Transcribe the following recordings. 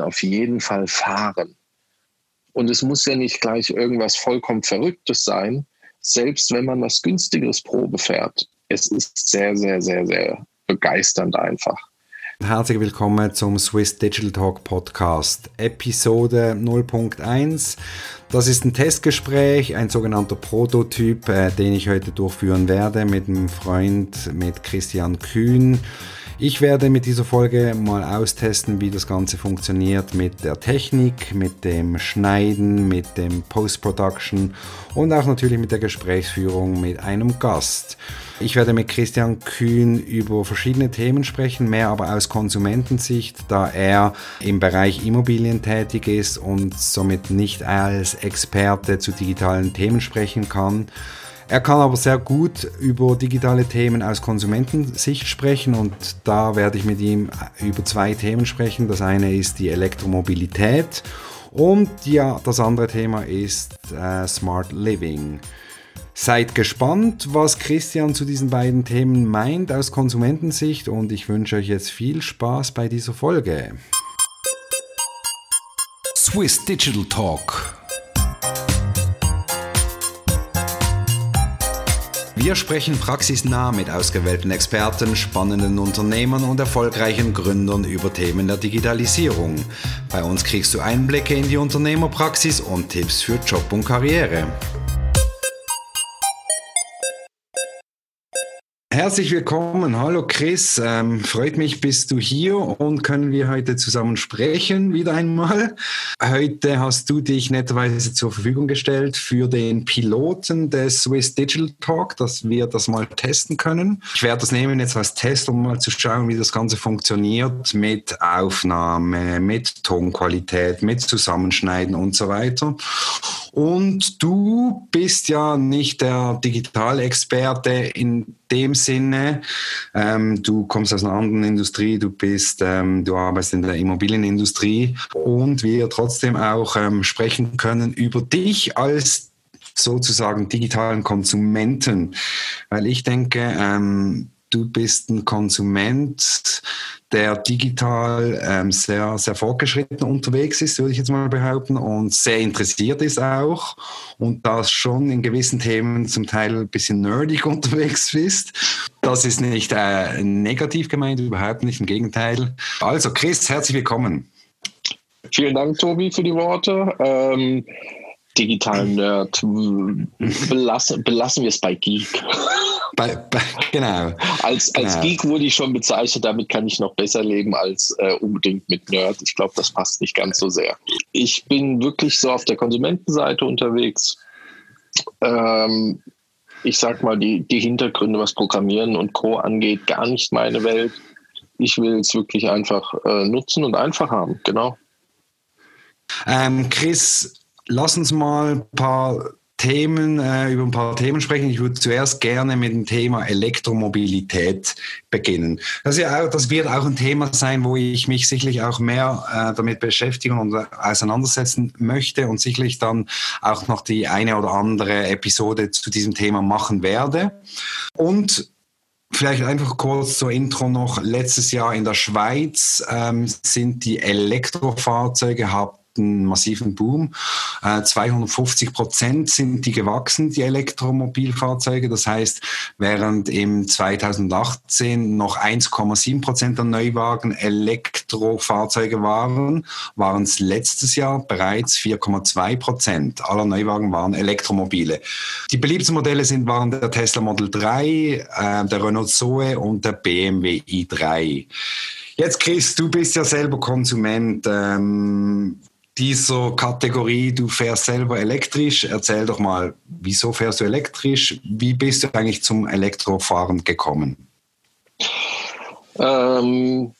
auf jeden Fall fahren. Und es muss ja nicht gleich irgendwas vollkommen Verrücktes sein, selbst wenn man was günstigeres Probe fährt. Es ist sehr, sehr, sehr, sehr begeisternd einfach. Herzlich willkommen zum Swiss Digital Talk Podcast, Episode 0.1. Das ist ein Testgespräch, ein sogenannter Prototyp, äh, den ich heute durchführen werde mit einem Freund, mit Christian Kühn. Ich werde mit dieser Folge mal austesten, wie das Ganze funktioniert mit der Technik, mit dem Schneiden, mit dem Post-Production und auch natürlich mit der Gesprächsführung mit einem Gast. Ich werde mit Christian Kühn über verschiedene Themen sprechen, mehr aber aus Konsumentensicht, da er im Bereich Immobilien tätig ist und somit nicht als Experte zu digitalen Themen sprechen kann. Er kann aber sehr gut über digitale Themen aus Konsumentensicht sprechen und da werde ich mit ihm über zwei Themen sprechen. Das eine ist die Elektromobilität und ja, das andere Thema ist äh, Smart Living. Seid gespannt, was Christian zu diesen beiden Themen meint aus Konsumentensicht und ich wünsche euch jetzt viel Spaß bei dieser Folge. Swiss Digital Talk Wir sprechen praxisnah mit ausgewählten Experten, spannenden Unternehmern und erfolgreichen Gründern über Themen der Digitalisierung. Bei uns kriegst du Einblicke in die Unternehmerpraxis und Tipps für Job und Karriere. Herzlich willkommen. Hallo Chris. Ähm, freut mich, bist du hier und können wir heute zusammen sprechen, wieder einmal. Heute hast du dich netterweise zur Verfügung gestellt für den Piloten des Swiss Digital Talk, dass wir das mal testen können. Ich werde das nehmen jetzt als Test, um mal zu schauen, wie das Ganze funktioniert mit Aufnahme, mit Tonqualität, mit Zusammenschneiden und so weiter. Und du bist ja nicht der Digitalexperte in dem Sinne. Ähm, du kommst aus einer anderen Industrie, du bist, ähm, du arbeitest in der Immobilienindustrie und wir trotzdem auch ähm, sprechen können über dich als sozusagen digitalen Konsumenten, weil ich denke, ähm, du bist ein Konsument, der digital ähm, sehr, sehr fortgeschritten unterwegs ist, würde ich jetzt mal behaupten, und sehr interessiert ist auch und das schon in gewissen Themen zum Teil ein bisschen nerdig unterwegs bist. Das ist nicht äh, negativ gemeint, überhaupt nicht, im Gegenteil. Also Chris, herzlich willkommen. Vielen Dank, Tobi, für die Worte. Ähm, digitalen Nerd, belassen, belassen wir es bei Geek. Bei, bei, genau. Als, als genau. Geek wurde ich schon bezeichnet, damit kann ich noch besser leben als äh, unbedingt mit Nerd. Ich glaube, das passt nicht ganz so sehr. Ich bin wirklich so auf der Konsumentenseite unterwegs. Ähm, ich sag mal, die, die Hintergründe, was Programmieren und Co. angeht, gar nicht meine Welt. Ich will es wirklich einfach äh, nutzen und einfach haben, genau. Ähm, Chris, lass uns mal ein paar Themen, äh, über ein paar Themen sprechen. Ich würde zuerst gerne mit dem Thema Elektromobilität beginnen. Das, ja auch, das wird auch ein Thema sein, wo ich mich sicherlich auch mehr äh, damit beschäftigen und auseinandersetzen möchte und sicherlich dann auch noch die eine oder andere Episode zu diesem Thema machen werde. Und Vielleicht einfach kurz zur Intro noch. Letztes Jahr in der Schweiz ähm, sind die Elektrofahrzeuge, einen massiven Boom. 250 äh, Prozent sind die gewachsen, die Elektromobilfahrzeuge. Das heißt, während im 2018 noch 1,7 Prozent der Neuwagen Elektrofahrzeuge waren, waren es letztes Jahr bereits 4,2 Prozent aller Neuwagen waren Elektromobile. Die beliebtesten Modelle sind, waren der Tesla Model 3, äh, der Renault Zoe und der BMW i3. Jetzt, Chris, du bist ja selber Konsument. Ähm, dieser Kategorie, du fährst selber elektrisch. Erzähl doch mal, wieso fährst du elektrisch? Wie bist du eigentlich zum Elektrofahren gekommen? Ähm,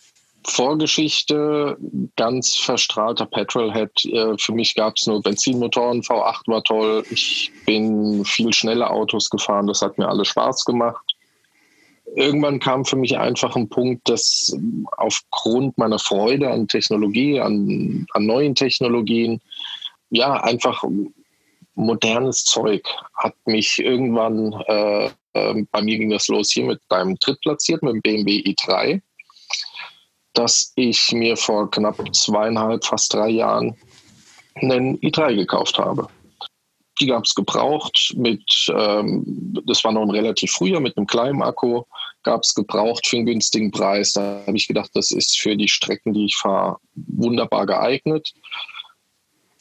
Vorgeschichte, ganz verstrahlter Petrolhead. Äh, für mich gab es nur Benzinmotoren, V8 war toll. Ich bin viel schnelle Autos gefahren, das hat mir alles Spaß gemacht irgendwann kam für mich einfach ein Punkt, dass aufgrund meiner Freude an Technologie, an, an neuen Technologien, ja, einfach modernes Zeug hat mich irgendwann, äh, äh, bei mir ging das los hier mit deinem Drittplatziert, mit dem BMW i3. dass ich mir vor knapp zweieinhalb, fast drei Jahren einen i3 gekauft habe. Die gab es gebraucht mit, ähm, das war noch ein relativ früher, mit einem kleinen Akku, gab es gebraucht für einen günstigen Preis. Da habe ich gedacht, das ist für die Strecken, die ich fahre, wunderbar geeignet.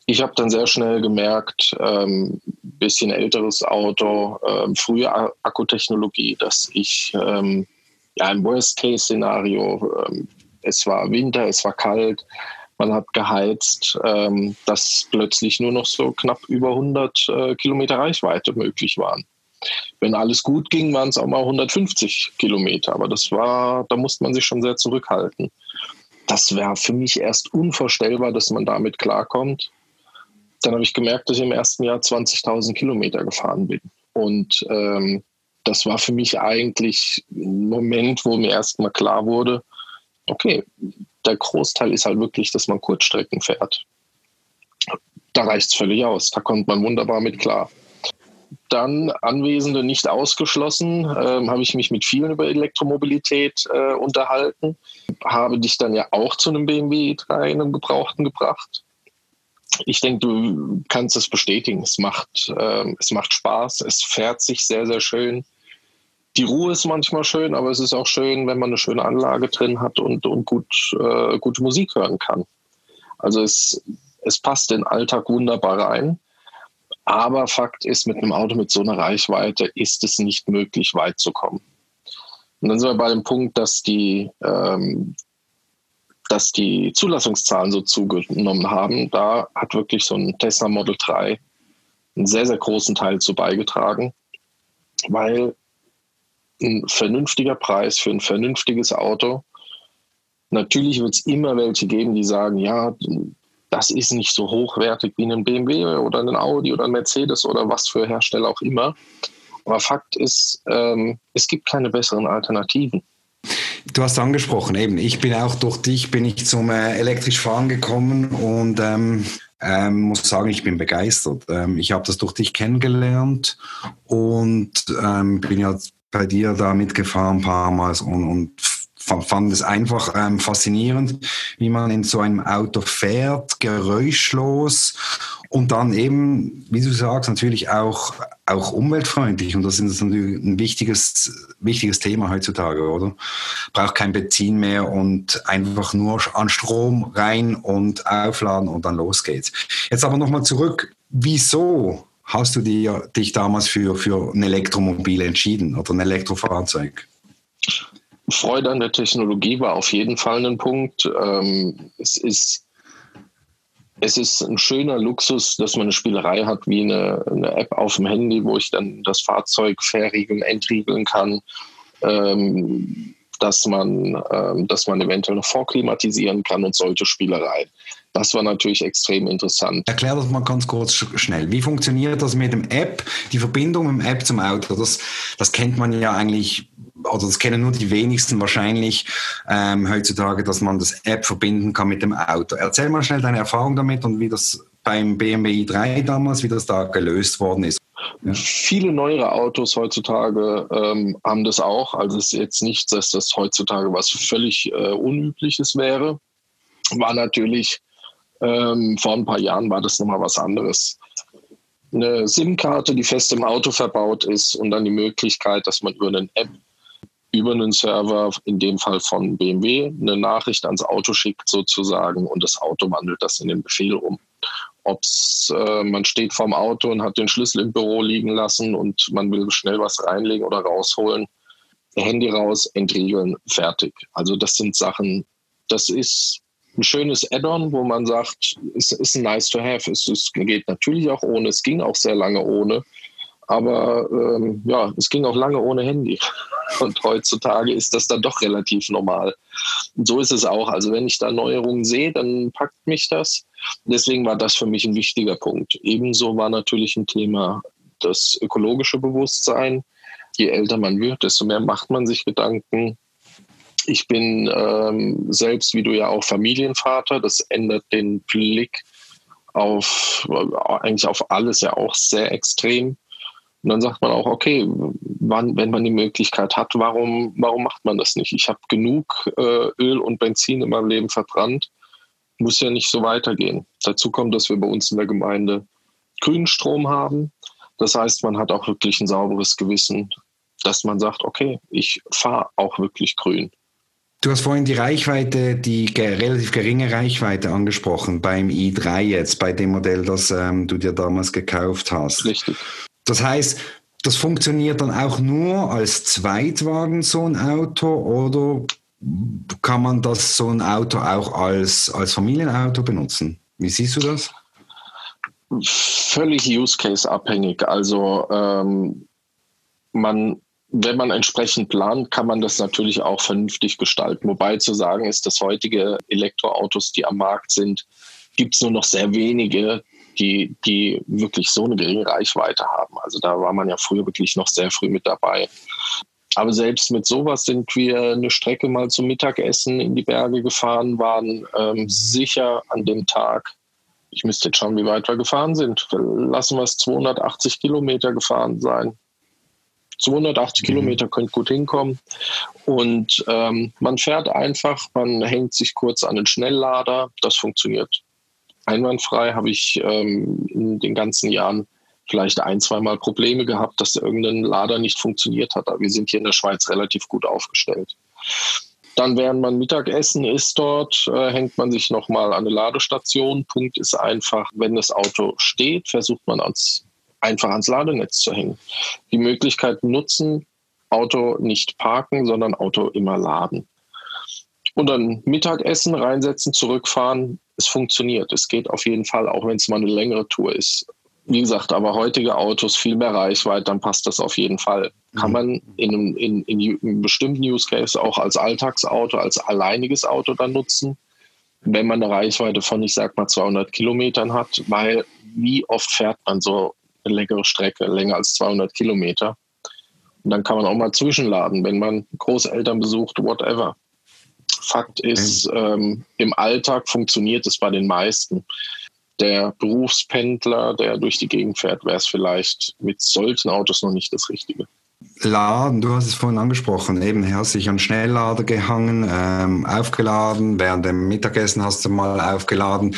Ich habe dann sehr schnell gemerkt, ähm, bisschen älteres Auto, ähm, frühe Akkutechnologie, dass ich ähm, ja im Worst-Case-Szenario, ähm, es war Winter, es war kalt, man hat geheizt, ähm, dass plötzlich nur noch so knapp über 100 äh, Kilometer Reichweite möglich waren. Wenn alles gut ging, waren es auch mal 150 Kilometer, aber das war, da musste man sich schon sehr zurückhalten. Das wäre für mich erst unvorstellbar, dass man damit klarkommt. Dann habe ich gemerkt, dass ich im ersten Jahr 20.000 Kilometer gefahren bin. Und ähm, das war für mich eigentlich ein Moment, wo mir erstmal klar wurde, okay, der Großteil ist halt wirklich, dass man Kurzstrecken fährt. Da reicht es völlig aus. Da kommt man wunderbar mit klar. Dann Anwesende nicht ausgeschlossen, äh, habe ich mich mit vielen über Elektromobilität äh, unterhalten, habe dich dann ja auch zu einem BMW 3 in einem Gebrauchten gebracht. Ich denke, du kannst es bestätigen. Es macht, äh, es macht Spaß, es fährt sich sehr, sehr schön die Ruhe ist manchmal schön, aber es ist auch schön, wenn man eine schöne Anlage drin hat und, und gut, äh, gute Musik hören kann. Also es, es passt den Alltag wunderbar rein. Aber Fakt ist, mit einem Auto mit so einer Reichweite ist es nicht möglich, weit zu kommen. Und dann sind wir bei dem Punkt, dass die, ähm, dass die Zulassungszahlen so zugenommen haben. Da hat wirklich so ein Tesla Model 3 einen sehr, sehr großen Teil zu beigetragen, weil ein vernünftiger Preis für ein vernünftiges Auto. Natürlich wird es immer welche geben, die sagen, ja, das ist nicht so hochwertig wie ein BMW oder ein Audi oder ein Mercedes oder was für Hersteller auch immer. Aber Fakt ist, ähm, es gibt keine besseren Alternativen. Du hast angesprochen, eben, ich bin auch durch dich, bin ich zum äh, elektrisch Fahren gekommen und ähm, ähm, muss sagen, ich bin begeistert. Ähm, ich habe das durch dich kennengelernt und ähm, bin ja bei dir da mitgefahren ein paar Mal und, und fand es einfach ähm, faszinierend, wie man in so einem Auto fährt, geräuschlos und dann eben, wie du sagst, natürlich auch, auch umweltfreundlich. Und das ist natürlich ein wichtiges, wichtiges Thema heutzutage, oder? Braucht kein Benzin mehr und einfach nur an Strom rein und aufladen und dann los geht's. Jetzt aber nochmal zurück. Wieso hast du dir, dich damals für, für ein Elektromobil entschieden oder ein Elektrofahrzeug? Freude an der Technologie war auf jeden Fall ein Punkt. Ähm, es, ist, es ist ein schöner Luxus, dass man eine Spielerei hat wie eine, eine App auf dem Handy, wo ich dann das Fahrzeug verriegeln, entriegeln kann. Ähm, dass man, ähm, dass man eventuell noch vorklimatisieren kann und solche Spielereien. Das war natürlich extrem interessant. Erklär das mal ganz kurz schnell. Wie funktioniert das mit dem App, die Verbindung mit dem App zum Auto? Das, das kennt man ja eigentlich, oder das kennen nur die wenigsten wahrscheinlich ähm, heutzutage, dass man das App verbinden kann mit dem Auto. Erzähl mal schnell deine Erfahrung damit und wie das beim BMW i3 damals, wie das da gelöst worden ist. Ja. Viele neuere Autos heutzutage ähm, haben das auch. Also es ist jetzt nicht, dass das heutzutage was völlig äh, Unübliches wäre. War natürlich ähm, vor ein paar Jahren war das nochmal was anderes. Eine SIM-Karte, die fest im Auto verbaut ist und dann die Möglichkeit, dass man über eine App, über einen Server, in dem Fall von BMW, eine Nachricht ans Auto schickt sozusagen und das Auto wandelt das in den Befehl um. Ob's äh, man steht vorm Auto und hat den Schlüssel im Büro liegen lassen und man will schnell was reinlegen oder rausholen, Handy raus, entriegeln, fertig. Also das sind Sachen, das ist ein schönes Add-on, wo man sagt, es ist nice to have. Es, es, geht natürlich auch ohne, es ging auch sehr lange ohne, aber ähm, ja, es ging auch lange ohne Handy. Und heutzutage ist das dann doch relativ normal. Und so ist es auch. Also wenn ich da Neuerungen sehe, dann packt mich das. Deswegen war das für mich ein wichtiger Punkt. Ebenso war natürlich ein Thema das ökologische Bewusstsein. Je älter man wird, desto mehr macht man sich Gedanken ich bin ähm, selbst, wie du ja auch Familienvater. Das ändert den Blick auf eigentlich auf alles ja auch sehr extrem. Und dann sagt man auch, okay, wann, wenn man die Möglichkeit hat, warum, warum macht man das nicht? Ich habe genug äh, Öl und Benzin in meinem Leben verbrannt, muss ja nicht so weitergehen. Dazu kommt, dass wir bei uns in der Gemeinde grünen Strom haben. Das heißt, man hat auch wirklich ein sauberes Gewissen, dass man sagt, okay, ich fahre auch wirklich grün. Du hast vorhin die Reichweite, die relativ geringe Reichweite angesprochen beim i3 jetzt, bei dem Modell, das ähm, du dir damals gekauft hast. Richtig. Das heißt, das funktioniert dann auch nur als Zweitwagen, so ein Auto, oder kann man das so ein Auto auch als, als Familienauto benutzen? Wie siehst du das? Völlig Use Case abhängig. Also ähm, man, wenn man entsprechend plant, kann man das natürlich auch vernünftig gestalten. Wobei zu sagen ist, dass heutige Elektroautos, die am Markt sind, gibt es nur noch sehr wenige, die, die wirklich so eine geringe Reichweite haben. Also da war man ja früher wirklich noch sehr früh mit dabei. Aber selbst mit sowas sind wir eine Strecke mal zum Mittagessen in die Berge gefahren, waren ähm, sicher an dem Tag, ich müsste jetzt schauen, wie weit wir gefahren sind, lassen wir es 280 Kilometer gefahren sein. 280 mhm. Kilometer könnt gut hinkommen. Und ähm, man fährt einfach, man hängt sich kurz an den Schnelllader, das funktioniert einwandfrei, habe ich ähm, in den ganzen Jahren vielleicht ein, zweimal Probleme gehabt, dass irgendein Lader nicht funktioniert hat. Aber wir sind hier in der Schweiz relativ gut aufgestellt. Dann, während man Mittagessen isst dort, äh, hängt man sich nochmal an eine Ladestation. Punkt ist einfach, wenn das Auto steht, versucht man ans, einfach ans Ladenetz zu hängen. Die Möglichkeit nutzen, Auto nicht parken, sondern Auto immer laden. Und dann Mittagessen reinsetzen, zurückfahren, es funktioniert. Es geht auf jeden Fall, auch wenn es mal eine längere Tour ist. Wie gesagt, aber heutige Autos viel mehr Reichweite, dann passt das auf jeden Fall. Kann mhm. man in einem, in, in einem bestimmten Use Case auch als Alltagsauto, als alleiniges Auto dann nutzen, wenn man eine Reichweite von, ich sag mal, 200 Kilometern hat, weil wie oft fährt man so eine längere Strecke, länger als 200 Kilometer? Und dann kann man auch mal zwischenladen, wenn man Großeltern besucht, whatever. Fakt ist, ähm, im Alltag funktioniert es bei den meisten. Der Berufspendler, der durch die Gegend fährt, wäre es vielleicht mit solchen Autos noch nicht das Richtige. Laden, du hast es vorhin angesprochen, eben hast dich an Schnelllader gehangen, ähm, aufgeladen, während dem Mittagessen hast du mal aufgeladen.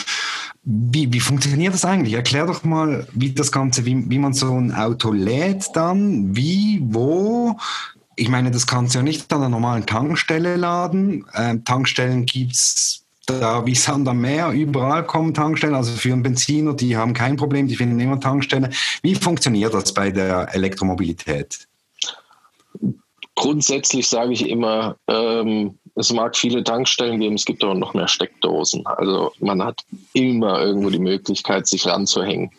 Wie, wie funktioniert das eigentlich? Erklär doch mal, wie das Ganze, wie, wie man so ein Auto lädt dann, wie, wo, ich meine, das kannst du ja nicht an einer normalen Tankstelle laden. Ähm, Tankstellen gibt es da wie Sand am Meer, überall kommen Tankstellen. Also für einen Benziner, die haben kein Problem, die finden immer Tankstellen. Wie funktioniert das bei der Elektromobilität? Grundsätzlich sage ich immer, ähm, es mag viele Tankstellen geben, es gibt aber noch mehr Steckdosen. Also man hat immer irgendwo die Möglichkeit, sich ranzuhängen.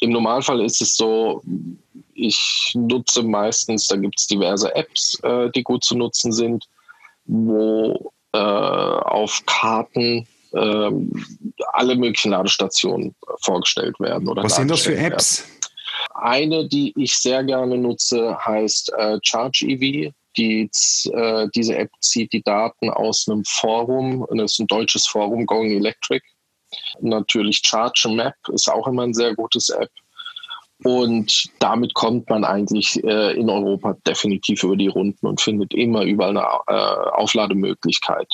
Im Normalfall ist es so, ich nutze meistens, da gibt es diverse Apps, äh, die gut zu nutzen sind, wo äh, auf Karten äh, alle möglichen Ladestationen vorgestellt werden. Oder Was sind das für Apps? Werden. Eine, die ich sehr gerne nutze, heißt äh, Charge EV. Die, äh, diese App zieht die Daten aus einem Forum, das ist ein deutsches Forum, Going Electric. Natürlich Charge Map ist auch immer ein sehr gutes App. Und damit kommt man eigentlich äh, in Europa definitiv über die Runden und findet immer überall eine äh, Auflademöglichkeit.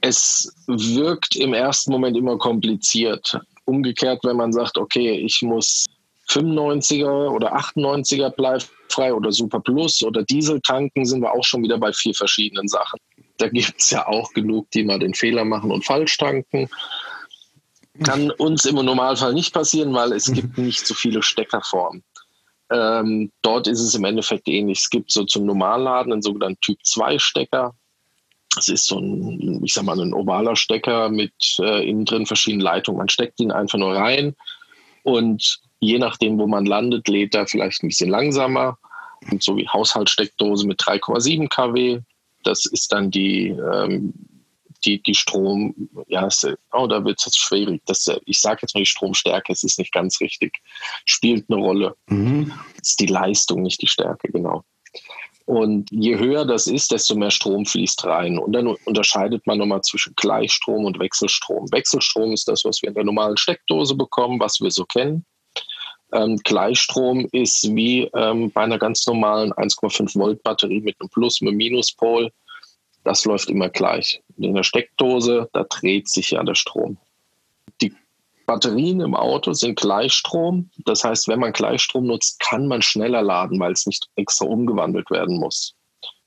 Es wirkt im ersten Moment immer kompliziert. Umgekehrt, wenn man sagt, okay, ich muss 95er oder 98er bleifrei oder Super Plus oder Diesel tanken, sind wir auch schon wieder bei vier verschiedenen Sachen. Da gibt es ja auch genug, die mal den Fehler machen und falsch tanken. Kann uns im Normalfall nicht passieren, weil es gibt nicht so viele Steckerformen. Ähm, dort ist es im Endeffekt ähnlich. Es gibt so zum Normalladen einen sogenannten Typ 2 Stecker. Das ist so ein, ich sag mal, ein ovaler Stecker mit äh, innen drin verschiedenen Leitungen. Man steckt ihn einfach nur rein und je nachdem, wo man landet, lädt er vielleicht ein bisschen langsamer. Und so wie Haushaltssteckdose mit 3,7 kW. Das ist dann die ähm, die, die Strom, ja, oh, da wird es jetzt schwierig. Das, ich sage jetzt mal die Stromstärke, es ist nicht ganz richtig, spielt eine Rolle. Mhm. Es ist die Leistung, nicht die Stärke, genau. Und je höher das ist, desto mehr Strom fließt rein. Und dann unterscheidet man nochmal zwischen Gleichstrom und Wechselstrom. Wechselstrom ist das, was wir in der normalen Steckdose bekommen, was wir so kennen. Ähm, Gleichstrom ist wie ähm, bei einer ganz normalen 1,5 Volt Batterie mit einem Plus- und einem Minuspol. Das läuft immer gleich. In der Steckdose, da dreht sich ja der Strom. Die Batterien im Auto sind Gleichstrom. Das heißt, wenn man Gleichstrom nutzt, kann man schneller laden, weil es nicht extra umgewandelt werden muss.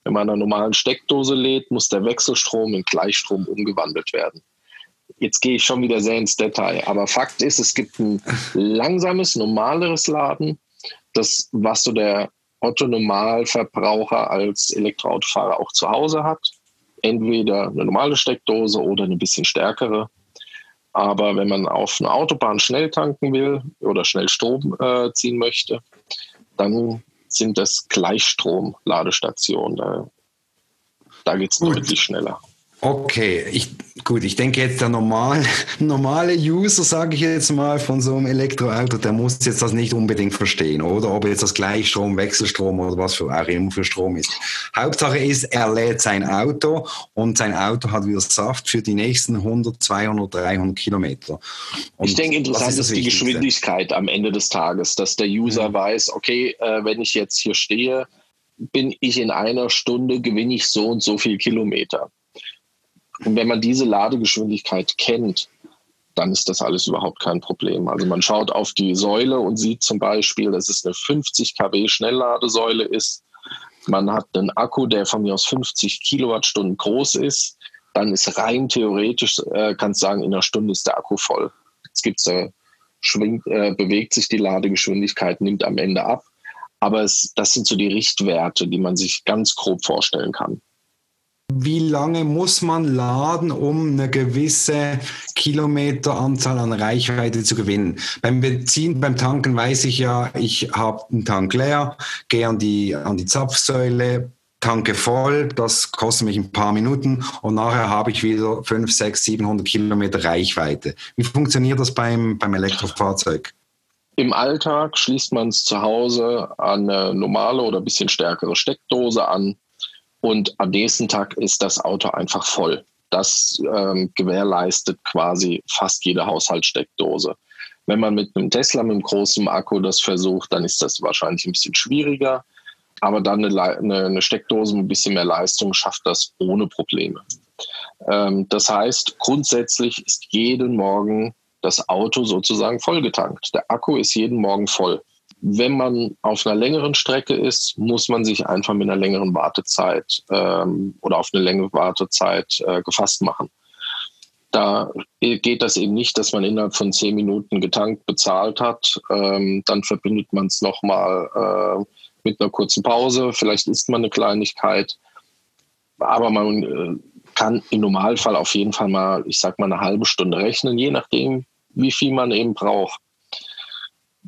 Wenn man eine normalen Steckdose lädt, muss der Wechselstrom in Gleichstrom umgewandelt werden. Jetzt gehe ich schon wieder sehr ins Detail, aber Fakt ist, es gibt ein langsames, normaleres Laden, das, was so der Otto-Normalverbraucher als Elektroautofahrer auch zu Hause hat. Entweder eine normale Steckdose oder eine bisschen stärkere. Aber wenn man auf einer Autobahn schnell tanken will oder schnell Strom äh, ziehen möchte, dann sind das Gleichstrom-Ladestationen. Da, da geht es deutlich schneller. Okay, ich, gut, ich denke jetzt der normal, normale User, sage ich jetzt mal, von so einem Elektroauto, der muss jetzt das nicht unbedingt verstehen, oder? Ob jetzt das Gleichstrom, Wechselstrom oder was für auch immer für Strom ist. Hauptsache ist, er lädt sein Auto und sein Auto hat wieder Saft für die nächsten 100, 200, 300 Kilometer. Und ich denke, interessant ist, ist die Geschwindigkeit am Ende des Tages, dass der User mhm. weiß, okay, äh, wenn ich jetzt hier stehe, bin ich in einer Stunde, gewinne ich so und so viel Kilometer. Und wenn man diese Ladegeschwindigkeit kennt, dann ist das alles überhaupt kein Problem. Also man schaut auf die Säule und sieht zum Beispiel, dass es eine 50 kW Schnellladesäule ist. Man hat einen Akku, der von mir aus 50 Kilowattstunden groß ist. Dann ist rein theoretisch, äh, kannst sagen, in einer Stunde ist der Akku voll. Jetzt gibt's, äh, schwingt, äh, bewegt sich die Ladegeschwindigkeit, nimmt am Ende ab. Aber es, das sind so die Richtwerte, die man sich ganz grob vorstellen kann wie lange muss man laden, um eine gewisse Kilometeranzahl an Reichweite zu gewinnen? Beim Benzin, beim Tanken weiß ich ja, ich habe einen Tank leer, gehe an die, an die Zapfsäule, tanke voll, das kostet mich ein paar Minuten und nachher habe ich wieder 5, 6, 700 Kilometer Reichweite. Wie funktioniert das beim, beim Elektrofahrzeug? Im Alltag schließt man es zu Hause an eine normale oder ein bisschen stärkere Steckdose an und am nächsten Tag ist das Auto einfach voll. Das ähm, gewährleistet quasi fast jede Haushaltssteckdose. Wenn man mit einem Tesla mit einem großen Akku das versucht, dann ist das wahrscheinlich ein bisschen schwieriger. Aber dann eine, eine, eine Steckdose mit ein bisschen mehr Leistung schafft das ohne Probleme. Ähm, das heißt, grundsätzlich ist jeden Morgen das Auto sozusagen vollgetankt. Der Akku ist jeden Morgen voll wenn man auf einer längeren Strecke ist, muss man sich einfach mit einer längeren Wartezeit ähm, oder auf eine längere Wartezeit äh, gefasst machen. Da geht das eben nicht, dass man innerhalb von zehn Minuten getankt bezahlt hat. Ähm, dann verbindet man es nochmal äh, mit einer kurzen Pause. Vielleicht isst man eine Kleinigkeit. Aber man äh, kann im Normalfall auf jeden Fall mal, ich sag mal, eine halbe Stunde rechnen, je nachdem, wie viel man eben braucht.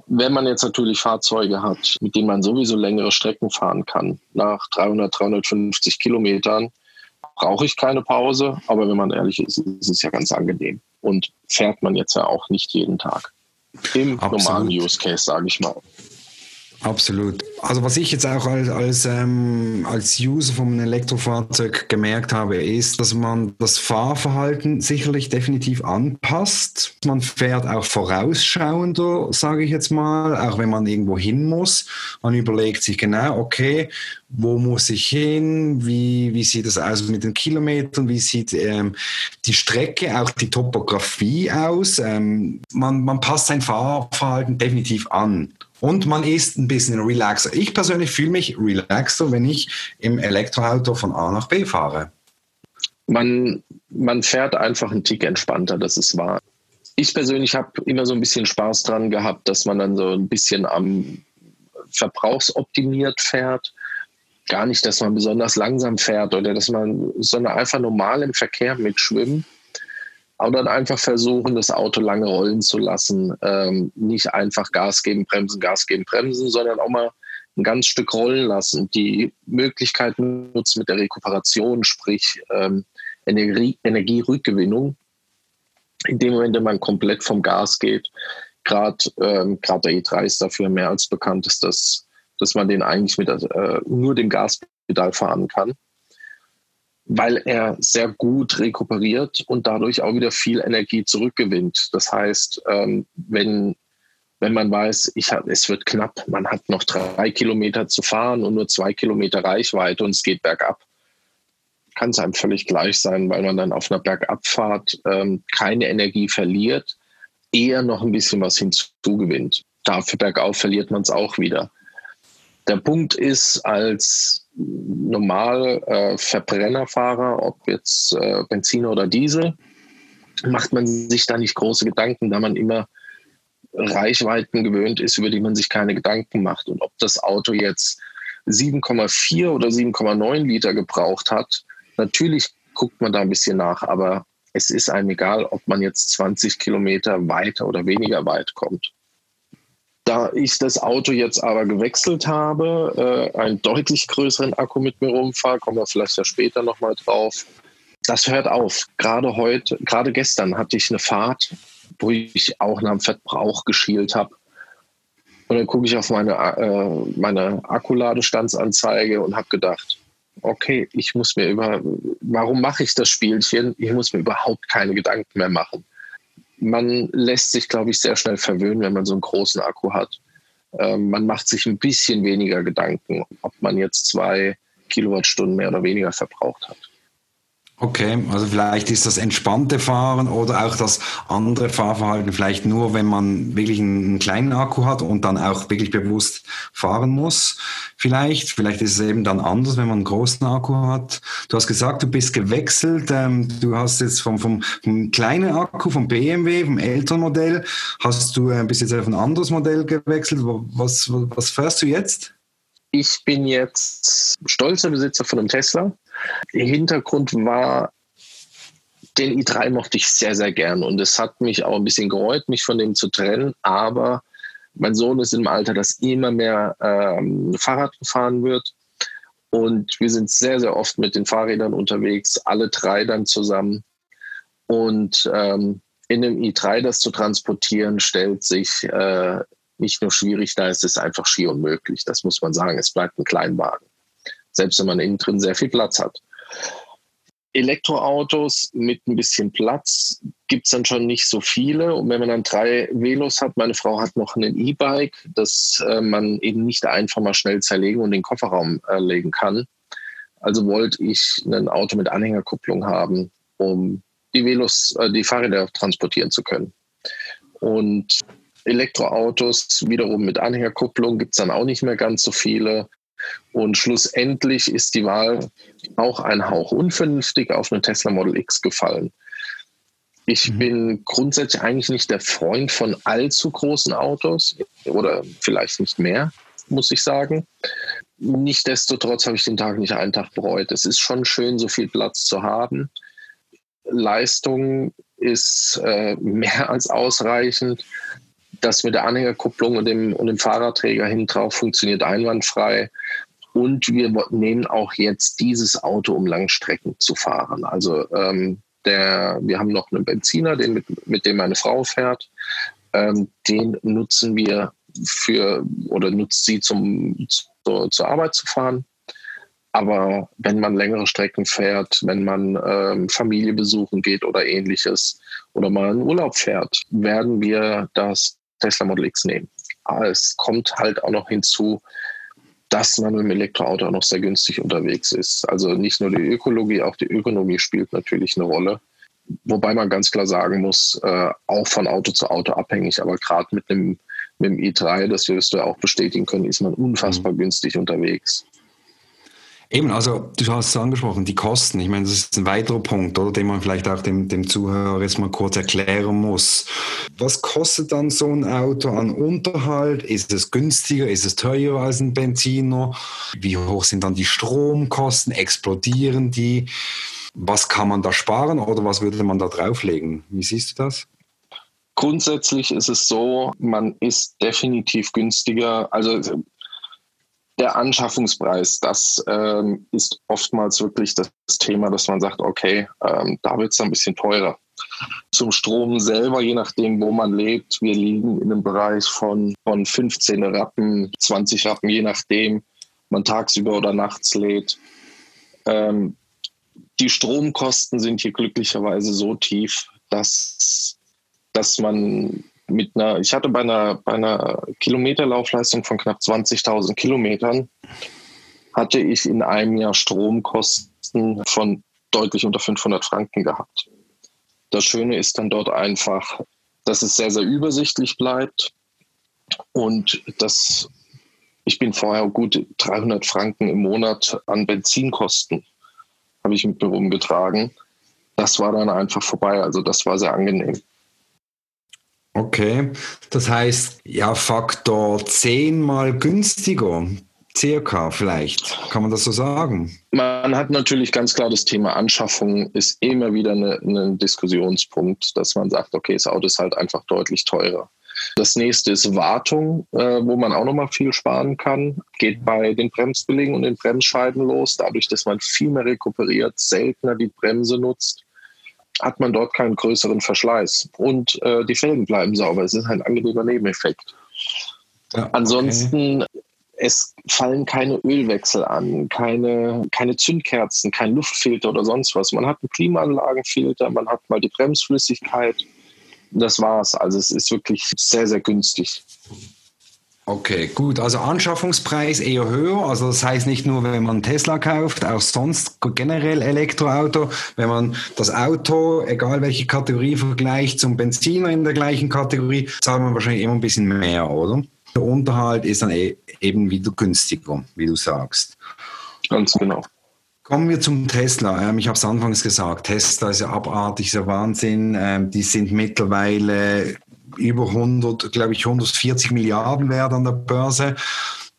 Wenn man jetzt natürlich Fahrzeuge hat, mit denen man sowieso längere Strecken fahren kann, nach 300, 350 Kilometern, brauche ich keine Pause. Aber wenn man ehrlich ist, ist es ja ganz angenehm. Und fährt man jetzt ja auch nicht jeden Tag. Im Absolut. normalen Use Case, sage ich mal. Absolut. Also was ich jetzt auch als, als, ähm, als User von einem Elektrofahrzeug gemerkt habe, ist, dass man das Fahrverhalten sicherlich definitiv anpasst. Man fährt auch vorausschauender, sage ich jetzt mal, auch wenn man irgendwo hin muss. Man überlegt sich genau, okay, wo muss ich hin? Wie, wie sieht es aus mit den Kilometern? Wie sieht ähm, die Strecke, auch die Topografie aus? Ähm, man, man passt sein Fahrverhalten definitiv an. Und man ist ein bisschen relaxer. Ich persönlich fühle mich relaxer, wenn ich im Elektroauto von A nach B fahre. Man, man fährt einfach einen Tick entspannter, das ist wahr. Ich persönlich habe immer so ein bisschen Spaß dran gehabt, dass man dann so ein bisschen am verbrauchsoptimiert fährt. Gar nicht, dass man besonders langsam fährt oder dass man, sondern einfach normal im Verkehr mitschwimmt aber dann einfach versuchen, das Auto lange rollen zu lassen. Ähm, nicht einfach Gas geben, bremsen, Gas geben, bremsen, sondern auch mal ein ganz Stück rollen lassen. Die Möglichkeiten nutzen mit der Rekuperation, sprich ähm, Energie, Energierückgewinnung. In dem Moment, wenn man komplett vom Gas geht, gerade ähm, der E3 ist dafür mehr als bekannt, ist, dass, dass man den eigentlich mit äh, nur dem Gaspedal fahren kann weil er sehr gut rekuperiert und dadurch auch wieder viel Energie zurückgewinnt. Das heißt, ähm, wenn wenn man weiß, ich hab, es wird knapp, man hat noch drei Kilometer zu fahren und nur zwei Kilometer Reichweite und es geht bergab, kann es einem völlig gleich sein, weil man dann auf einer Bergabfahrt ähm, keine Energie verliert, eher noch ein bisschen was hinzugewinnt. Dafür bergauf verliert man es auch wieder. Der Punkt ist, als normal äh, Verbrennerfahrer, ob jetzt äh, Benzin oder Diesel, macht man sich da nicht große Gedanken, da man immer Reichweiten gewöhnt ist, über die man sich keine Gedanken macht. Und ob das Auto jetzt 7,4 oder 7,9 Liter gebraucht hat, natürlich guckt man da ein bisschen nach, aber es ist einem egal, ob man jetzt 20 Kilometer weiter oder weniger weit kommt. Da ich das Auto jetzt aber gewechselt habe, äh, einen deutlich größeren Akku mit mir rumfahre, kommen wir vielleicht ja später nochmal drauf. Das hört auf. Gerade heute, gerade gestern hatte ich eine Fahrt, wo ich auch nach dem Verbrauch geschielt habe. Und dann gucke ich auf meine, äh, meine Akkuladestandsanzeige und habe gedacht, okay, ich muss mir über, warum mache ich das Spielchen? Ich muss mir überhaupt keine Gedanken mehr machen. Man lässt sich, glaube ich, sehr schnell verwöhnen, wenn man so einen großen Akku hat. Ähm, man macht sich ein bisschen weniger Gedanken, ob man jetzt zwei Kilowattstunden mehr oder weniger verbraucht hat. Okay, also vielleicht ist das entspannte Fahren oder auch das andere Fahrverhalten vielleicht nur, wenn man wirklich einen kleinen Akku hat und dann auch wirklich bewusst fahren muss. Vielleicht, vielleicht ist es eben dann anders, wenn man einen großen Akku hat. Du hast gesagt, du bist gewechselt. Ähm, du hast jetzt vom, vom, vom kleinen Akku, vom BMW, vom Elternmodell, hast du äh, bis jetzt auf ein anderes Modell gewechselt. Was, was fährst du jetzt? Ich bin jetzt stolzer Besitzer von einem Tesla der Hintergrund war, den i3 mochte ich sehr, sehr gern und es hat mich auch ein bisschen gereut, mich von dem zu trennen, aber mein Sohn ist im Alter, das immer mehr ähm, Fahrrad gefahren wird und wir sind sehr, sehr oft mit den Fahrrädern unterwegs, alle drei dann zusammen und ähm, in einem i3 das zu transportieren, stellt sich äh, nicht nur schwierig da, es ist einfach schier unmöglich, das muss man sagen, es bleibt ein Kleinwagen selbst wenn man innen drin sehr viel Platz hat. Elektroautos mit ein bisschen Platz gibt es dann schon nicht so viele. Und wenn man dann drei Velos hat, meine Frau hat noch ein E-Bike, das äh, man eben nicht einfach mal schnell zerlegen und in den Kofferraum äh, legen kann. Also wollte ich ein Auto mit Anhängerkupplung haben, um die Velos, äh, die Fahrräder transportieren zu können. Und Elektroautos wiederum mit Anhängerkupplung gibt es dann auch nicht mehr ganz so viele. Und schlussendlich ist die Wahl auch ein Hauch unvernünftig auf eine Tesla Model X gefallen. Ich mhm. bin grundsätzlich eigentlich nicht der Freund von allzu großen Autos oder vielleicht nicht mehr, muss ich sagen. Nichtsdestotrotz habe ich den Tag nicht einen Tag bereut. Es ist schon schön, so viel Platz zu haben. Leistung ist äh, mehr als ausreichend. Das mit der Anhängerkupplung und dem, und dem Fahrradträger hinten drauf funktioniert einwandfrei. Und wir nehmen auch jetzt dieses Auto, um Langstrecken zu fahren. Also ähm, der, wir haben noch einen Benziner, den mit, mit dem meine Frau fährt. Ähm, den nutzen wir für oder nutzt sie zum, zu, zur Arbeit zu fahren. Aber wenn man längere Strecken fährt, wenn man ähm, Familie besuchen geht oder ähnliches oder mal in Urlaub fährt, werden wir das Tesla Model X nehmen. Aber es kommt halt auch noch hinzu, dass man mit dem Elektroauto auch noch sehr günstig unterwegs ist. Also nicht nur die Ökologie, auch die Ökonomie spielt natürlich eine Rolle. Wobei man ganz klar sagen muss, äh, auch von Auto zu Auto abhängig, aber gerade mit dem, mit dem i3, das wirst du ja auch bestätigen können, ist man unfassbar mhm. günstig unterwegs. Eben, also du hast es angesprochen, die Kosten. Ich meine, das ist ein weiterer Punkt, oder, den man vielleicht auch dem, dem Zuhörer jetzt mal kurz erklären muss. Was kostet dann so ein Auto an Unterhalt? Ist es günstiger? Ist es teurer als ein Benziner? Wie hoch sind dann die Stromkosten? Explodieren die? Was kann man da sparen oder was würde man da drauflegen? Wie siehst du das? Grundsätzlich ist es so, man ist definitiv günstiger. Also der Anschaffungspreis, das ähm, ist oftmals wirklich das Thema, dass man sagt, okay, ähm, da wird es ein bisschen teurer. Zum Strom selber, je nachdem, wo man lebt, wir liegen in einem Bereich von, von 15 Rappen, 20 Rappen, je nachdem, man tagsüber oder nachts lädt. Ähm, die Stromkosten sind hier glücklicherweise so tief, dass, dass man mit einer, ich hatte bei einer, bei einer Kilometerlaufleistung von knapp 20.000 Kilometern, hatte ich in einem Jahr Stromkosten von deutlich unter 500 Franken gehabt. Das Schöne ist dann dort einfach, dass es sehr, sehr übersichtlich bleibt und dass ich bin vorher gut 300 Franken im Monat an Benzinkosten habe ich mit mir rumgetragen. Das war dann einfach vorbei. Also das war sehr angenehm. Okay, das heißt ja Faktor 10 mal günstiger, circa vielleicht, kann man das so sagen? Man hat natürlich ganz klar das Thema Anschaffung ist immer wieder ein Diskussionspunkt, dass man sagt, okay, das Auto ist halt einfach deutlich teurer. Das nächste ist Wartung, äh, wo man auch nochmal viel sparen kann. Geht bei den Bremsbelägen und den Bremsscheiben los. Dadurch, dass man viel mehr rekuperiert, seltener die Bremse nutzt, hat man dort keinen größeren Verschleiß. Und äh, die Felgen bleiben sauber. Es ist ein angenehmer Nebeneffekt. Ja, okay. Ansonsten es fallen keine Ölwechsel an, keine, keine Zündkerzen, kein Luftfilter oder sonst was. Man hat einen Klimaanlagenfilter, man hat mal die Bremsflüssigkeit das war's. Also es ist wirklich sehr, sehr günstig. Okay, gut. Also Anschaffungspreis eher höher. Also das heißt nicht nur, wenn man Tesla kauft, auch sonst generell Elektroauto. Wenn man das Auto, egal welche Kategorie vergleicht, zum Benziner in der gleichen Kategorie, zahlt man wahrscheinlich immer ein bisschen mehr, oder? Der Unterhalt ist dann e-, eben wieder günstiger, wie du sagst. Ganz genau. Kommen wir zum Tesla. Ähm, ich habe es anfangs gesagt, Tesla ist ja abartig, ist ja Wahnsinn. Ähm, die sind mittlerweile über 100, glaube ich, 140 Milliarden wert an der Börse.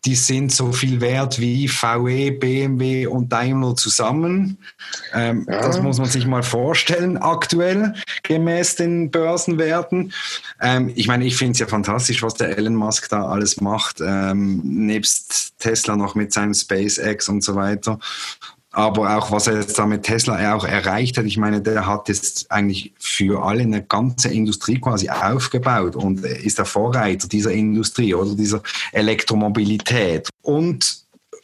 Die sind so viel wert wie VW, BMW und Daimler zusammen. Ähm, ja. Das muss man sich mal vorstellen, aktuell, gemäß den Börsenwerten. Ähm, ich meine, ich finde es ja fantastisch, was der Elon Musk da alles macht, ähm, nebst Tesla noch mit seinem SpaceX und so weiter aber auch was er jetzt da mit Tesla auch erreicht hat, ich meine, der hat jetzt eigentlich für alle eine ganze Industrie quasi aufgebaut und ist der Vorreiter dieser Industrie oder dieser Elektromobilität. Und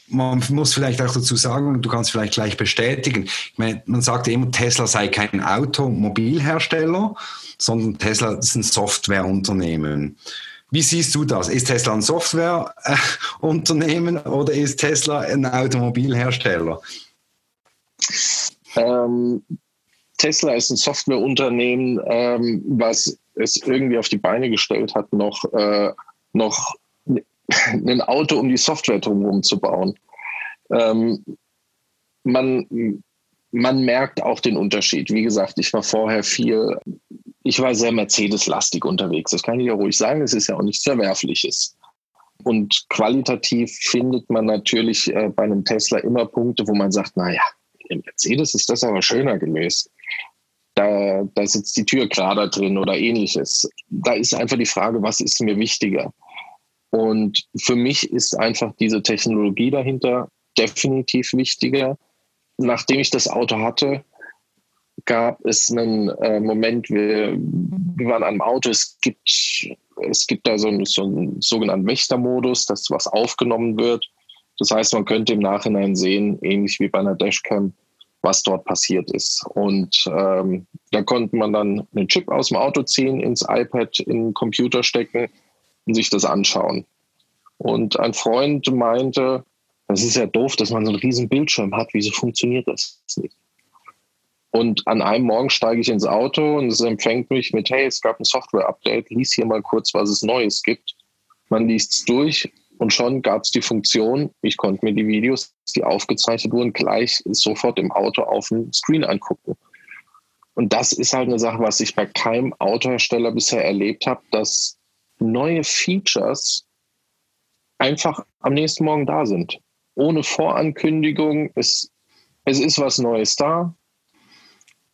man muss vielleicht auch dazu sagen, du kannst vielleicht gleich bestätigen, ich meine, man sagt immer, Tesla sei kein Automobilhersteller, sondern Tesla ist ein Softwareunternehmen. Wie siehst du das? Ist Tesla ein Softwareunternehmen oder ist Tesla ein Automobilhersteller? Ähm, Tesla ist ein Softwareunternehmen, ähm, was es irgendwie auf die Beine gestellt hat, noch, äh, noch ein Auto um die Software drumherum zu bauen. Ähm, man, man merkt auch den Unterschied. Wie gesagt, ich war vorher viel, ich war sehr Mercedes-lastig unterwegs. Das kann ich ja ruhig sagen. Es ist ja auch nichts Verwerfliches. Und qualitativ findet man natürlich äh, bei einem Tesla immer Punkte, wo man sagt, naja, im Mercedes ist das aber schöner gelöst. Da, da sitzt die Tür gerade drin oder ähnliches. Da ist einfach die Frage, was ist mir wichtiger? Und für mich ist einfach diese Technologie dahinter definitiv wichtiger. Nachdem ich das Auto hatte, gab es einen äh, Moment, wir, wir waren am Auto, es gibt, es gibt da so einen, so einen sogenannten Wächtermodus, dass was aufgenommen wird. Das heißt, man könnte im Nachhinein sehen, ähnlich wie bei einer Dashcam, was dort passiert ist. Und ähm, da konnte man dann einen Chip aus dem Auto ziehen, ins iPad, in den Computer stecken und sich das anschauen. Und ein Freund meinte, das ist ja doof, dass man so einen riesen Bildschirm hat. Wieso funktioniert das nicht? Und an einem Morgen steige ich ins Auto und es empfängt mich mit, hey, es gab ein Software-Update, lies hier mal kurz, was es Neues gibt. Man liest es durch und schon gab es die Funktion, ich konnte mir die Videos, die aufgezeichnet wurden, gleich sofort im Auto auf dem Screen angucken. Und das ist halt eine Sache, was ich bei keinem Autohersteller bisher erlebt habe, dass neue Features einfach am nächsten Morgen da sind. Ohne Vorankündigung. Es, es ist was Neues da.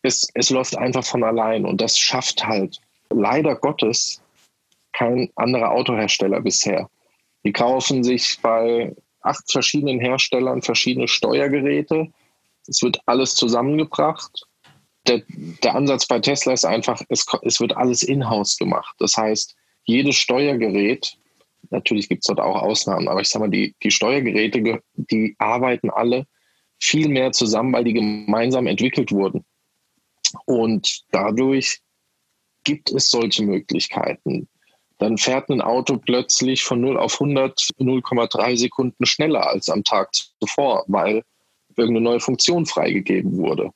Es, es läuft einfach von allein. Und das schafft halt leider Gottes kein anderer Autohersteller bisher. Die kaufen sich bei acht verschiedenen Herstellern verschiedene Steuergeräte. Es wird alles zusammengebracht. Der, der Ansatz bei Tesla ist einfach, es, es wird alles in-house gemacht. Das heißt, jedes Steuergerät, natürlich gibt es dort auch Ausnahmen, aber ich sage mal, die, die Steuergeräte, die arbeiten alle viel mehr zusammen, weil die gemeinsam entwickelt wurden. Und dadurch gibt es solche Möglichkeiten. Dann fährt ein Auto plötzlich von 0 auf 100 0,3 Sekunden schneller als am Tag zuvor, weil irgendeine neue Funktion freigegeben wurde.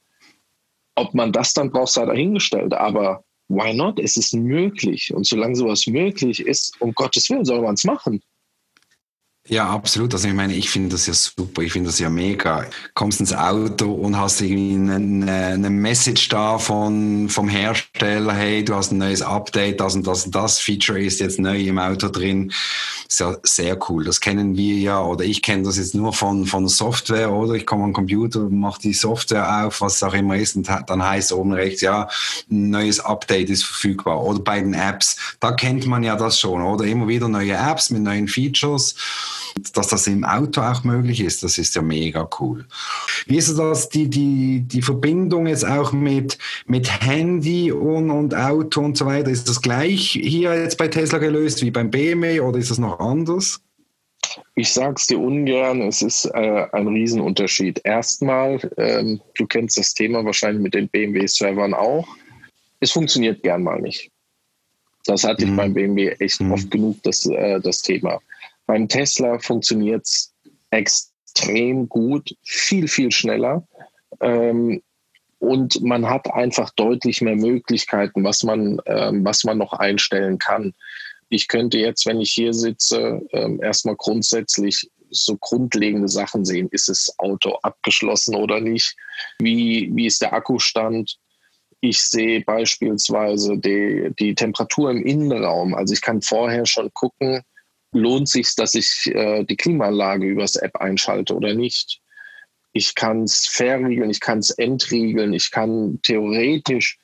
Ob man das dann braucht, sei dahingestellt, aber why not? Es ist möglich. Und solange sowas möglich ist, um Gottes Willen soll man es machen. Ja, absolut. Also ich meine, ich finde das ja super, ich finde das ja mega. Kommst ins Auto und hast irgendwie eine, eine Message da von, vom Hersteller, hey, du hast ein neues Update, das und das und das Feature ist jetzt neu im Auto drin. Ist ja sehr cool. Das kennen wir ja, oder ich kenne das jetzt nur von, von Software, oder? Ich komme am Computer, mache die Software auf, was auch immer ist, und dann heißt oben rechts, ja, ein neues Update ist verfügbar. Oder bei den Apps, da kennt man ja das schon, oder? Immer wieder neue Apps mit neuen Features dass das im Auto auch möglich ist, das ist ja mega cool. Wie ist das, die, die, die Verbindung jetzt auch mit, mit Handy und, und Auto und so weiter? Ist das gleich hier jetzt bei Tesla gelöst wie beim BMW oder ist das noch anders? Ich sage es dir ungern, es ist äh, ein Riesenunterschied. Erstmal, ähm, du kennst das Thema wahrscheinlich mit den BMW-Servern auch. Es funktioniert gern mal nicht. Das hatte mhm. ich beim BMW echt mhm. oft genug, das, äh, das Thema. Beim Tesla funktioniert es extrem gut, viel, viel schneller. Ähm, und man hat einfach deutlich mehr Möglichkeiten, was man, ähm, was man noch einstellen kann. Ich könnte jetzt, wenn ich hier sitze, ähm, erstmal grundsätzlich so grundlegende Sachen sehen. Ist das Auto abgeschlossen oder nicht? Wie, wie ist der Akkustand? Ich sehe beispielsweise die, die Temperatur im Innenraum. Also ich kann vorher schon gucken, lohnt sich, dass ich äh, die Klimaanlage übers App einschalte oder nicht. Ich kann es verriegeln, ich kann es entriegeln, ich kann theoretisch,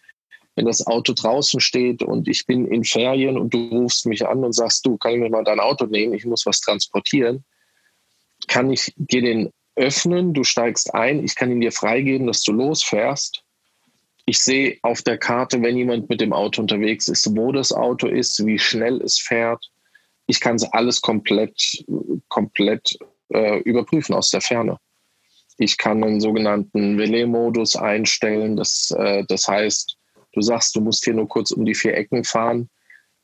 wenn das Auto draußen steht und ich bin in Ferien und du rufst mich an und sagst, du, kann ich mir mal dein Auto nehmen, ich muss was transportieren, kann ich dir den öffnen, du steigst ein, ich kann ihn dir freigeben, dass du losfährst. Ich sehe auf der Karte, wenn jemand mit dem Auto unterwegs ist, wo das Auto ist, wie schnell es fährt ich kann es alles komplett, komplett äh, überprüfen aus der Ferne. Ich kann einen sogenannten Relais-Modus einstellen. Das, äh, das heißt, du sagst, du musst hier nur kurz um die vier Ecken fahren.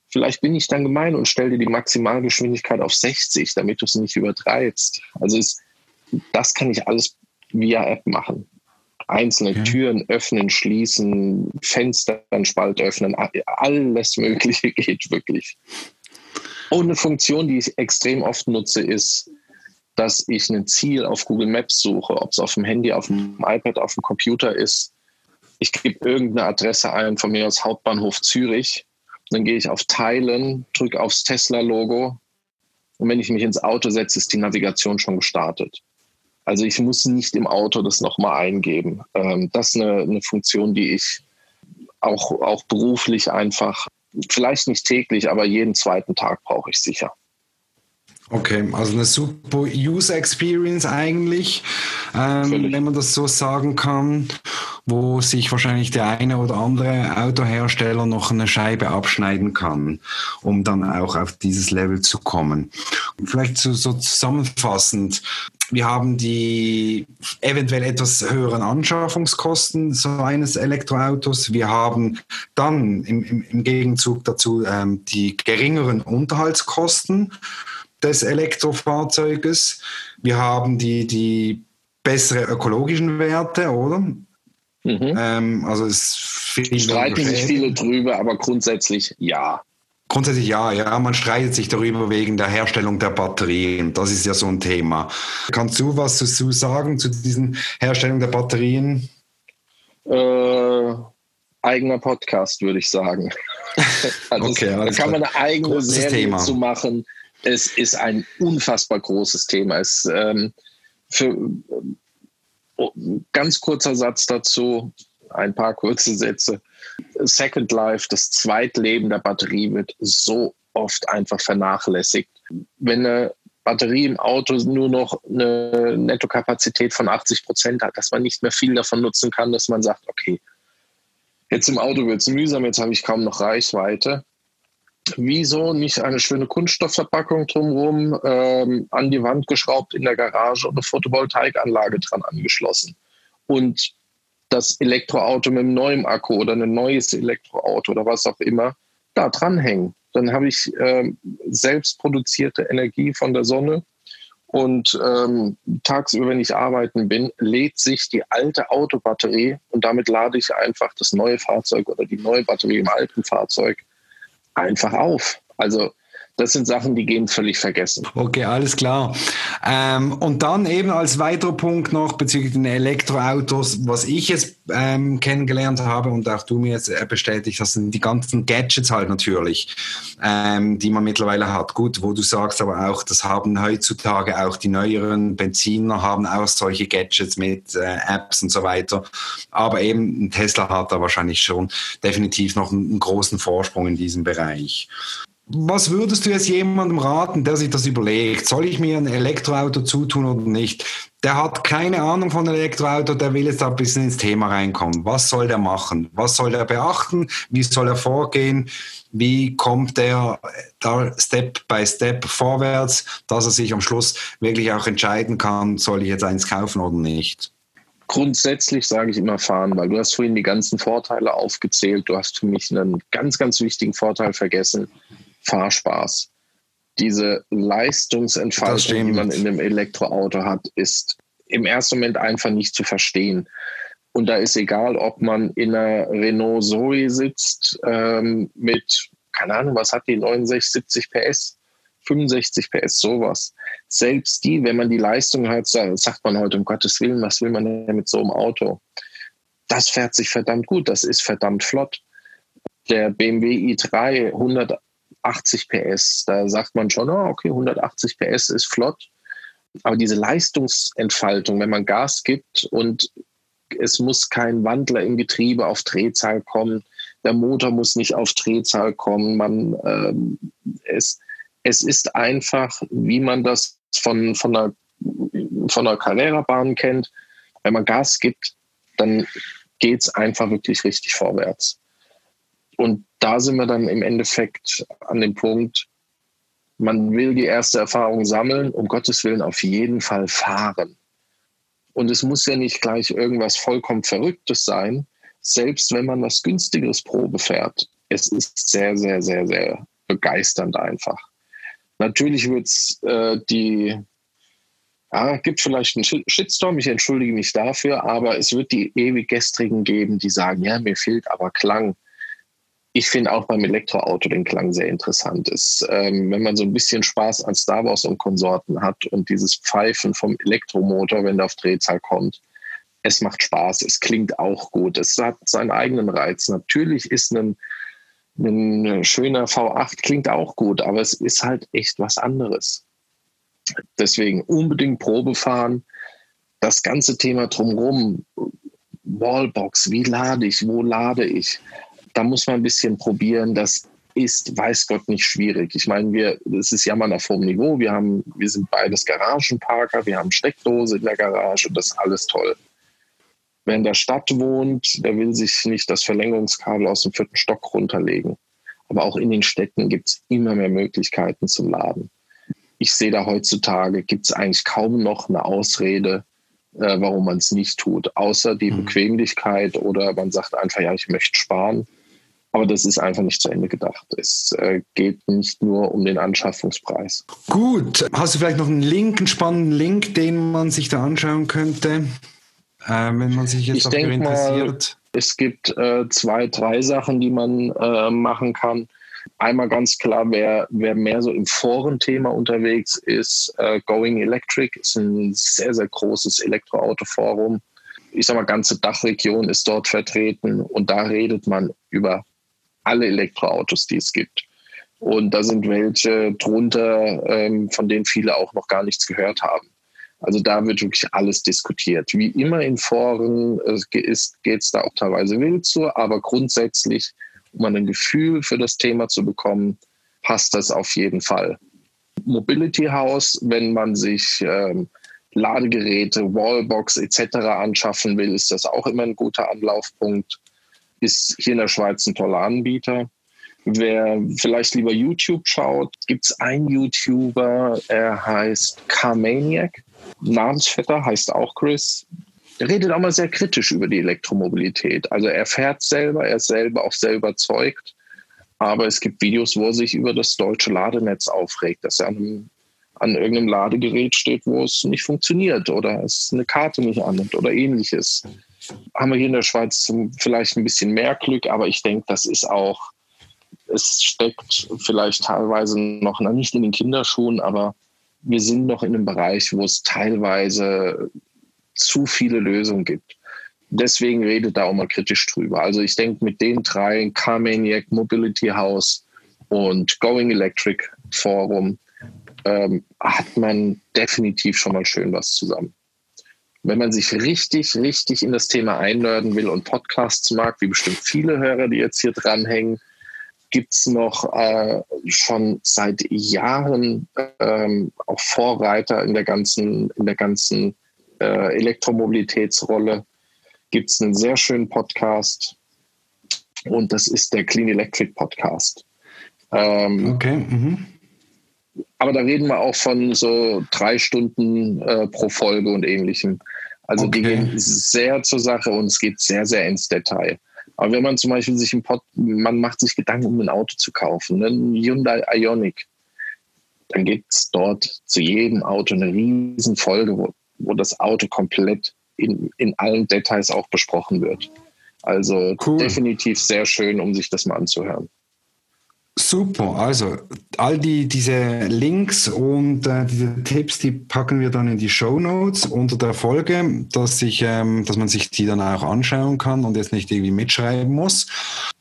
Vielleicht bin ich dann gemein und stelle dir die Maximalgeschwindigkeit auf 60, damit du es nicht übertreibst. Also ist, das kann ich alles via App machen. Einzelne okay. Türen öffnen, schließen, Fenster, einen Spalt öffnen, alles Mögliche geht wirklich. Und eine Funktion, die ich extrem oft nutze, ist, dass ich ein Ziel auf Google Maps suche, ob es auf dem Handy, auf dem iPad, auf dem Computer ist. Ich gebe irgendeine Adresse ein, von mir aus Hauptbahnhof Zürich. Dann gehe ich auf Teilen, drücke aufs Tesla-Logo und wenn ich mich ins Auto setze, ist die Navigation schon gestartet. Also ich muss nicht im Auto das nochmal eingeben. Ähm, das ist eine, eine Funktion, die ich auch, auch beruflich einfach vielleicht nicht täglich, aber jeden zweiten Tag brauche ich sicher. Okay, also eine super User Experience eigentlich, ähm, wenn man das so sagen kann, wo sich wahrscheinlich der eine oder andere Autohersteller noch eine Scheibe abschneiden kann, um dann auch auf dieses Level zu kommen. Vielleicht so, so zusammenfassend, wir haben die eventuell etwas höheren Anschaffungskosten so eines Elektroautos. Wir haben dann im, im, im Gegenzug dazu ähm, die geringeren Unterhaltskosten des Elektrofahrzeuges. Wir haben die, die bessere ökologischen Werte, oder? Mhm. Ähm, also es streiten sich viele drüber, aber grundsätzlich ja. Grundsätzlich ja, ja, man streitet sich darüber wegen der Herstellung der Batterien. Das ist ja so ein Thema. Kannst du was dazu sagen zu diesen Herstellung der Batterien? Äh, eigener Podcast, würde ich sagen. also okay, da kann man eine eigene Großes Serie Thema. zu machen. Es ist ein unfassbar großes Thema. Es, ähm, für, oh, ganz kurzer Satz dazu, ein paar kurze Sätze. Second Life, das Zweitleben der Batterie wird so oft einfach vernachlässigt. Wenn eine Batterie im Auto nur noch eine Nettokapazität von 80 Prozent hat, dass man nicht mehr viel davon nutzen kann, dass man sagt, okay, jetzt im Auto wird es mühsam, jetzt habe ich kaum noch Reichweite. Wieso nicht eine schöne Kunststoffverpackung drumherum, ähm, an die Wand geschraubt in der Garage und eine Photovoltaikanlage dran angeschlossen? Und das Elektroauto mit einem neuen Akku oder ein neues Elektroauto oder was auch immer da dranhängen. Dann habe ich äh, selbst produzierte Energie von der Sonne. Und ähm, tagsüber, wenn ich arbeiten bin, lädt sich die alte Autobatterie und damit lade ich einfach das neue Fahrzeug oder die neue Batterie im alten Fahrzeug einfach auf. Also das sind Sachen, die gehen völlig vergessen. Okay, alles klar. Ähm, und dann eben als weiterer Punkt noch bezüglich den Elektroautos, was ich jetzt ähm, kennengelernt habe und auch du mir jetzt äh, bestätigt, das sind die ganzen Gadgets halt natürlich, ähm, die man mittlerweile hat. Gut, wo du sagst aber auch, das haben heutzutage auch die neueren Benziner haben auch solche Gadgets mit äh, Apps und so weiter. Aber eben Tesla hat da wahrscheinlich schon definitiv noch einen, einen großen Vorsprung in diesem Bereich. Was würdest du jetzt jemandem raten, der sich das überlegt? Soll ich mir ein Elektroauto zutun oder nicht? Der hat keine Ahnung von Elektroauto, der will jetzt da ein bisschen ins Thema reinkommen. Was soll der machen? Was soll er beachten? Wie soll er vorgehen? Wie kommt er da Step by Step vorwärts, dass er sich am Schluss wirklich auch entscheiden kann, soll ich jetzt eins kaufen oder nicht? Grundsätzlich sage ich immer fahren, weil du hast vorhin die ganzen Vorteile aufgezählt. Du hast für mich einen ganz, ganz wichtigen Vorteil vergessen Fahrspaß. Diese Leistungsentfaltung, die man in einem Elektroauto hat, ist im ersten Moment einfach nicht zu verstehen. Und da ist egal, ob man in einer Renault Zoe sitzt ähm, mit, keine Ahnung, was hat die, 69, 70 PS, 65 PS, sowas. Selbst die, wenn man die Leistung hat, sagt man heute, um Gottes Willen, was will man denn mit so einem Auto? Das fährt sich verdammt gut, das ist verdammt flott. Der BMW i3 100 80 PS. Da sagt man schon, oh, okay, 180 PS ist flott. Aber diese Leistungsentfaltung, wenn man Gas gibt und es muss kein Wandler im Getriebe auf Drehzahl kommen, der Motor muss nicht auf Drehzahl kommen, man, ähm, es, es ist einfach, wie man das von, von einer, von einer Carrera-Bahn kennt. Wenn man Gas gibt, dann geht es einfach wirklich richtig vorwärts. Und da sind wir dann im Endeffekt an dem Punkt, man will die erste Erfahrung sammeln, um Gottes Willen auf jeden Fall fahren. Und es muss ja nicht gleich irgendwas vollkommen Verrücktes sein, selbst wenn man was günstigeres Probe fährt. Es ist sehr, sehr, sehr, sehr begeisternd einfach. Natürlich wird es äh, die, ja, gibt vielleicht einen Shitstorm, ich entschuldige mich dafür, aber es wird die ewig Gestrigen geben, die sagen, ja, mir fehlt aber Klang ich finde auch beim Elektroauto den Klang sehr interessant. Ist, ähm, wenn man so ein bisschen Spaß an Star Wars und Konsorten hat und dieses Pfeifen vom Elektromotor, wenn der auf Drehzahl kommt, es macht Spaß, es klingt auch gut, es hat seinen eigenen Reiz. Natürlich ist ein, ein schöner V8 klingt auch gut, aber es ist halt echt was anderes. Deswegen unbedingt Probe fahren. Das ganze Thema drumherum, Wallbox, wie lade ich, wo lade ich, da muss man ein bisschen probieren. Das ist, weiß Gott, nicht schwierig. Ich meine, wir, es ist Jammern auf hohem Niveau. Wir haben, wir sind beides Garagenparker, wir haben Steckdose in der Garage, das ist alles toll. Wer in der Stadt wohnt, der will sich nicht das Verlängerungskabel aus dem vierten Stock runterlegen. Aber auch in den Städten gibt es immer mehr Möglichkeiten zum Laden. Ich sehe da heutzutage, gibt es eigentlich kaum noch eine Ausrede, äh, warum man es nicht tut, außer die mhm. Bequemlichkeit oder man sagt einfach, ja, ich möchte sparen aber das ist einfach nicht zu Ende gedacht. Es äh, geht nicht nur um den Anschaffungspreis. Gut, hast du vielleicht noch einen Link, einen spannenden Link, den man sich da anschauen könnte, äh, wenn man sich jetzt ich dafür interessiert? Mal, es gibt äh, zwei, drei Sachen, die man äh, machen kann. Einmal ganz klar, wer, wer mehr so im Forenthema unterwegs ist, äh, Going Electric ist ein sehr, sehr großes Elektroauto-Forum ich sag mal, ganze Dachregion ist dort vertreten und da redet man über alle Elektroautos, die es gibt. Und da sind welche drunter, ähm, von denen viele auch noch gar nichts gehört haben. Also da wird wirklich alles diskutiert. Wie immer in Foren äh, geht es da auch teilweise wild zu, aber grundsätzlich, um ein Gefühl für das Thema zu bekommen, passt das auf jeden Fall. Mobility House, wenn man sich ähm, Ladegeräte, Wallbox etc. anschaffen will, ist das auch immer ein guter Anlaufpunkt ist hier in der Schweiz ein toller Anbieter. Wer vielleicht lieber YouTube schaut, gibt es einen YouTuber, er heißt Carmaniac. Namensvetter heißt auch Chris. Der redet auch mal sehr kritisch über die Elektromobilität. Also er fährt selber, er ist selber auch sehr überzeugt. Aber es gibt Videos, wo er sich über das deutsche Ladenetz aufregt, dass er an, an irgendeinem Ladegerät steht, wo es nicht funktioniert oder es eine Karte nicht annimmt oder ähnliches. Haben wir hier in der Schweiz vielleicht ein bisschen mehr Glück, aber ich denke, das ist auch, es steckt vielleicht teilweise noch nicht in den Kinderschuhen, aber wir sind noch in einem Bereich, wo es teilweise zu viele Lösungen gibt. Deswegen redet da auch mal kritisch drüber. Also ich denke, mit den drei, Carmaniac, Mobility House und Going Electric Forum, ähm, hat man definitiv schon mal schön was zusammen. Wenn man sich richtig, richtig in das Thema einnörden will und Podcasts mag, wie bestimmt viele Hörer, die jetzt hier dranhängen, gibt es noch äh, schon seit Jahren ähm, auch Vorreiter in der ganzen, in der ganzen äh, Elektromobilitätsrolle. Gibt es einen sehr schönen Podcast und das ist der Clean Electric Podcast. Ähm, okay. Mhm. Aber da reden wir auch von so drei Stunden äh, pro Folge und ähnlichem. Also okay. die gehen sehr zur Sache und es geht sehr, sehr ins Detail. Aber wenn man zum Beispiel sich ein Pod, man macht sich Gedanken, um ein Auto zu kaufen, einen Hyundai Ionic, dann gibt es dort zu jedem Auto eine riesen Folge, wo, wo das Auto komplett in, in allen Details auch besprochen wird. Also cool. definitiv sehr schön, um sich das mal anzuhören. Super, also all die, diese Links und äh, diese Tipps, die packen wir dann in die Show Notes unter der Folge, dass, ich, ähm, dass man sich die dann auch anschauen kann und jetzt nicht irgendwie mitschreiben muss.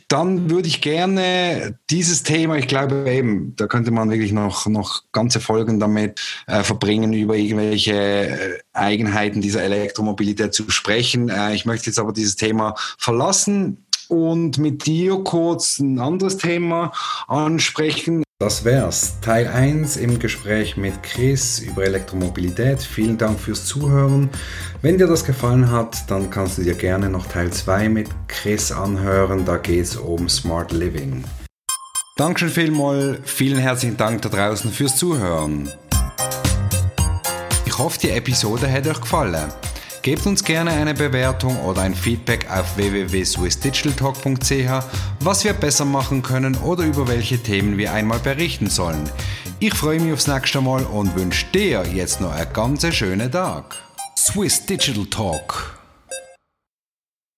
Dann würde ich gerne dieses Thema, ich glaube eben, da könnte man wirklich noch, noch ganze Folgen damit äh, verbringen, über irgendwelche äh, Eigenheiten dieser Elektromobilität zu sprechen. Äh, ich möchte jetzt aber dieses Thema verlassen und mit dir kurz ein anderes Thema ansprechen. Das wär's. Teil 1 im Gespräch mit Chris über Elektromobilität. Vielen Dank fürs Zuhören. Wenn dir das gefallen hat, dann kannst du dir gerne noch Teil 2 mit Chris anhören. Da geht's um Smart Living. Dankeschön vielmals. Vielen herzlichen Dank da draußen fürs Zuhören. Ich hoffe, die Episode hat euch gefallen. Gebt uns gerne eine Bewertung oder ein Feedback auf www.swissdigitaltalk.ch, was wir besser machen können oder über welche Themen wir einmal berichten sollen. Ich freue mich aufs nächste Mal und wünsche dir jetzt noch einen ganz schönen Tag. Swiss Digital Talk